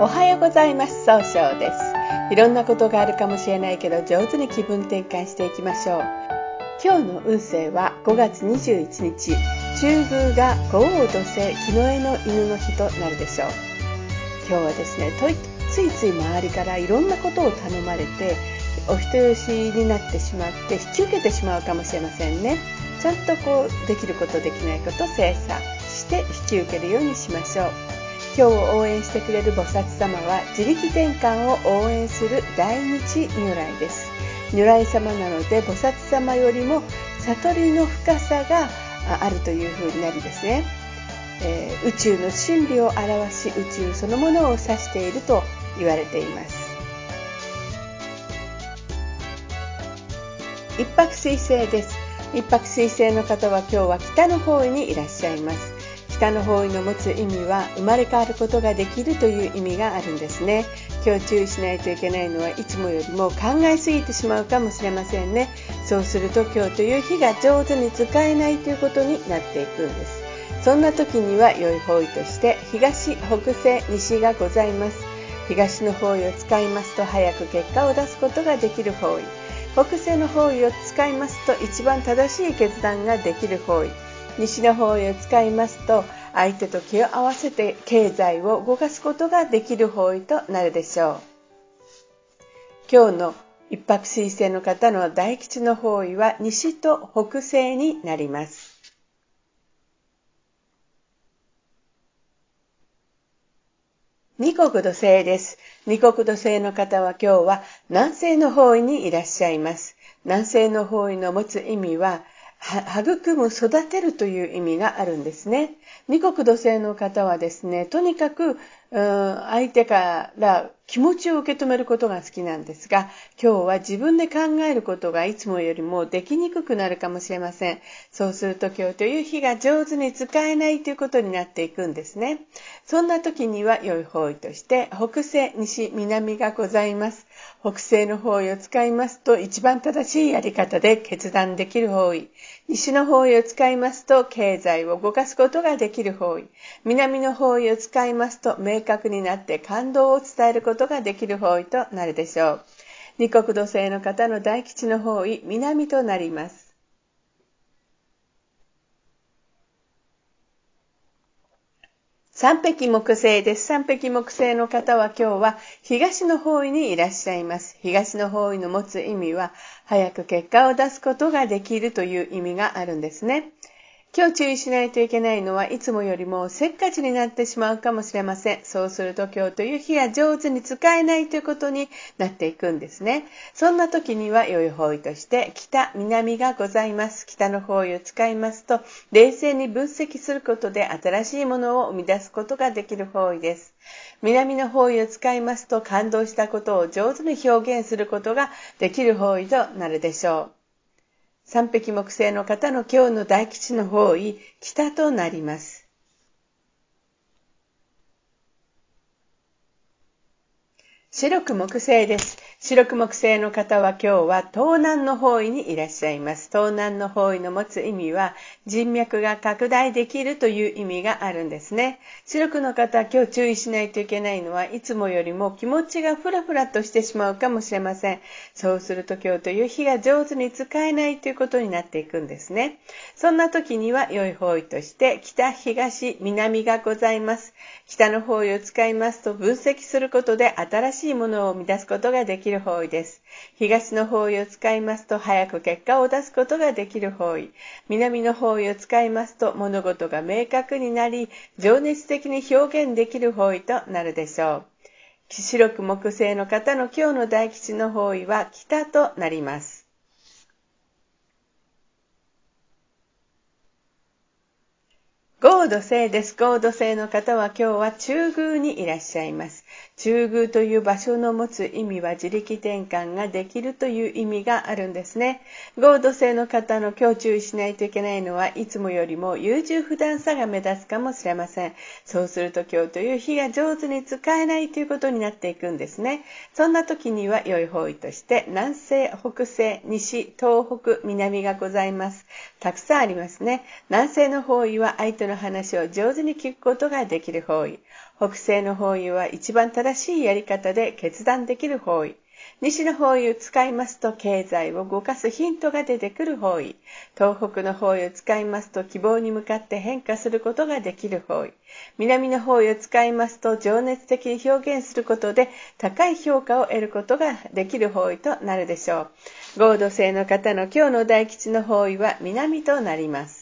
おはようございます。総称です。いろんなことがあるかもしれないけど上手に気分転換していきましょう。今日の運勢は5月21日。中宮が五王土星木の絵の犬の日となるでしょう。今日はですねついつい周りからいろんなことを頼まれてお人よしになってしまって引き受けてしまうかもしれませんね。ちゃんとこうできることできないこと精査して引き受けるようにしましょう。今日を応援してくれる菩薩様は自力転換を応援する大日如来です。如来様なので菩薩様よりも悟りの深さがあるというふうになりですね、えー、宇宙の真理を表し宇宙そのものを指していると言われています。一泊水星です。一泊水星の方は今日は北の方にいらっしゃいます。北の方位の持つ意味は生まれ変わることができるという意味があるんですね。今日注意しないといけないのはいつもよりも考えすぎてしまうかもしれませんね。そうすると今日という日が上手に使えないということになっていくんです。そんな時には良い方位として東北西西がございます。東の方位を使いますと早く結果を出すことができる方位。北西の方位を使いますと一番正しい決断ができる方位。西の方位を使いますと相手と気を合わせて経済を動かすことができる方位となるでしょう今日の一泊水星の方の大吉の方位は西と北西になります二国土星です。二国土星の方は今日は南西の方位にいらっしゃいます。南西の方位の持つ意味は、育む育てるという意味があるんですね。二国土星の方はですねとにかく相手から気持ちを受け止めることが好きなんですが今日は自分で考えることがいつもよりもできにくくなるかもしれません。そうすると今日という日が上手に使えないということになっていくんですね。そんな時には良い方位として北西西南がございます。北西の方位を使いますと一番正しいやり方で決断できる方位。西の方位を使いますと経済を動かすことができる方位。南の方位を使いますと明確になって感動を伝えることことができる方位となるでしょう二国土星の方の大吉の方位南となります三匹木星です。三匹木星の方は今日は東の方位にいらっしゃいます。東の方位の持つ意味は早く結果を出すことができるという意味があるんですね。今日注意しないといけないのはいつもよりもせっかちになってしまうかもしれません。そうすると今日という日が上手に使えないということになっていくんですね。そんな時には良い方位として北、南がございます。北の方位を使いますと冷静に分析することで新しいものを生み出すことができる方位です。南の方位を使いますと感動したことを上手に表現することができる方位となるでしょう。三匹木星の方の今日の大吉の方位、北となります。白く木星です。白く木星の方は今日は東南の方位にいらっしゃいます。東南の方位の持つ意味は人脈が拡大できるという意味があるんですね。白くの方、今日注意しないといけないのはいつもよりも気持ちがふらふらとしてしまうかもしれません。そうすると今日という日が上手に使えないということになっていくんですね。そんな時には良い方位として北、東、南がございます。北の方位を使いますと分析することで新しいものを生み出すことができるきる方位です。東の方位を使いますと早く結果を出すことができる方位。南の方位を使いますと物事が明確になり、情熱的に表現できる方位となるでしょう。白く木星の方の今日の大吉の方位は北となります。合土星です。合土星の方は今日は中宮にいらっしゃいます。中宮という場所の持つ意味は自力転換ができるという意味があるんですね。合土星の方の今日注意しないといけないのはいつもよりも優柔不断さが目立つかもしれません。そうすると今日という日が上手に使えないということになっていくんですね。そんな時には良い方位として南西、北西、西、東北、南がございます。たくさんありますね。南西の方位は相手の話を上手に聞くことができる方位。北西の方位は一番正しいやり方で決断できる方位。西の方位を使いますと経済を動かすヒントが出てくる方位。東北の方位を使いますと希望に向かって変化することができる方位。南の方位を使いますと情熱的に表現することで高い評価を得ることができる方位となるでしょう。合同性の方の今日の大吉の方位は南となります。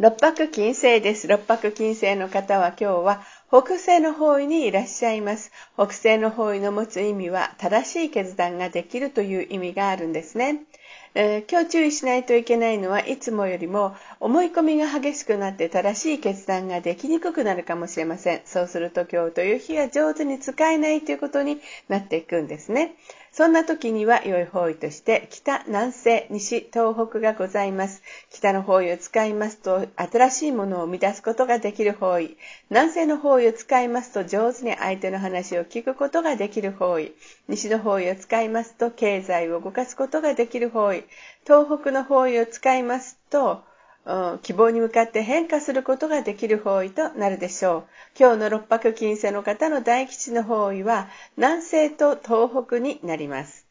六白金星です。六白金星の方は今日は北西の方位にいらっしゃいます。北西の方位の持つ意味は正しい決断ができるという意味があるんですね。えー、今日注意しないといけないのはいつもよりも思い込みが激しくなって正しい決断ができにくくなるかもしれません。そうすると今日という日が上手に使えないということになっていくんですね。そんな時には良い方位として北、南西、西、東北がございます。北の方位を使いますと新しいものを生み出すことができる方位。南西の方位を使いますと上手に相手の話を聞くことができる方位。西の方位を使いますと経済を動かすことができる方位。東北の方位を使いますと希望に向かって変化することができる方位となるでしょう。今日の六白金星の方の大吉の方位は南西と東北になります。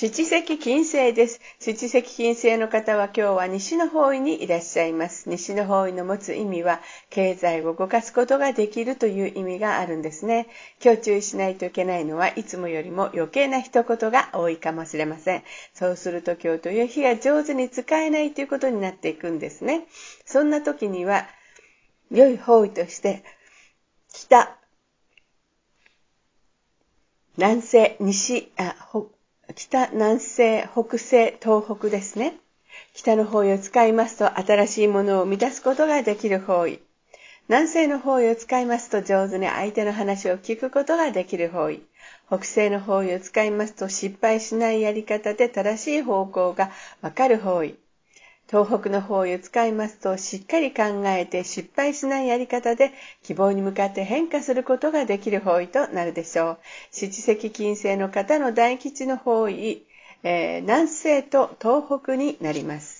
七石金星です。七石金星の方は今日は西の方位にいらっしゃいます。西の方位の持つ意味は、経済を動かすことができるという意味があるんですね。今日注意しないといけないのは、いつもよりも余計な一言が多いかもしれません。そうすると今日という日が上手に使えないということになっていくんですね。そんな時には、良い方位として、北、南西、西、あ、北、北南西、北西、東北ですね。北の方位を使いますと新しいものを満たすことができる方位。南西の方位を使いますと上手に相手の話を聞くことができる方位。北西の方位を使いますと失敗しないやり方で正しい方向がわかる方位。東北の方位を使いますと、しっかり考えて失敗しないやり方で希望に向かって変化することができる方位となるでしょう。七石金星の方の大吉の方位、えー、南西と東北になります。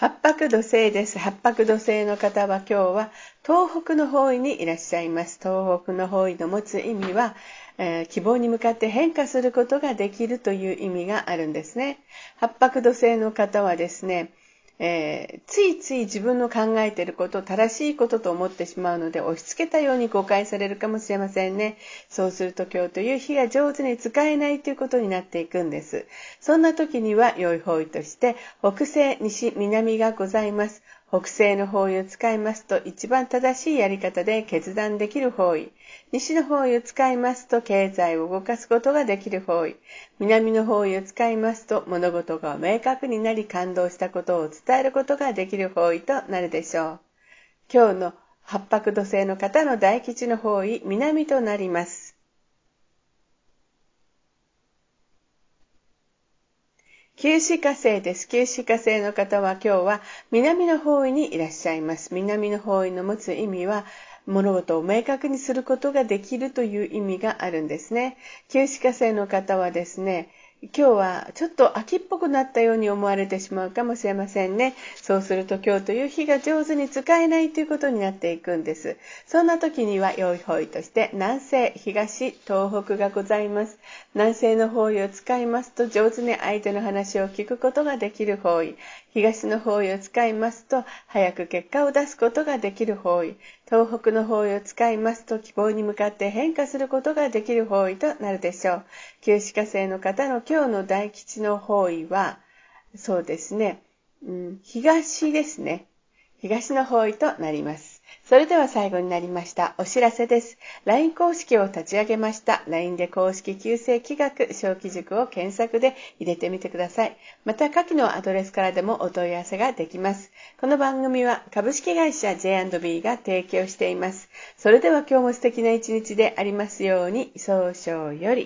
八白土星です。八白土星の方は今日は東北の方位にいらっしゃいます。東北の方位の持つ意味は、えー、希望に向かって変化することができるという意味があるんですね。八白土星の方はですね、えー、ついつい自分の考えていること正しいことと思ってしまうので押し付けたように誤解されるかもしれませんね。そうすると今日という日が上手に使えないということになっていくんです。そんな時には良い方位として北西、西、南がございます。北西の方位を使いますと一番正しいやり方で決断できる方位。西の方位を使いますと経済を動かすことができる方位。南の方位を使いますと物事が明確になり感動したことを伝えることができる方位となるでしょう。今日の八白土星の方の大吉の方位、南となります。九死火星です。九死火星の方は今日は南の方位にいらっしゃいます。南の方位の持つ意味は物事を明確にすることができるという意味があるんですね。九死火星の方はですね、今日はちょっと秋っぽくなったように思われてしまうかもしれませんね。そうすると今日という日が上手に使えないということになっていくんです。そんな時には良い方位として南西、東、東北がございます。南西の方位を使いますと上手に相手の話を聞くことができる方位。東の方位を使いますと早く結果を出すことができる方位。東北の方位を使いますと希望に向かって変化することができる方位となるでしょう。旧歯科生の方の今日の大吉の方位は、そうですね、うん、東ですね。東の方位となります。それでは最後になりました。お知らせです。LINE 公式を立ち上げました。LINE で公式旧正規学小規塾を検索で入れてみてください。また下記のアドレスからでもお問い合わせができます。この番組は株式会社 J&B が提供しています。それでは今日も素敵な一日でありますように、早々より。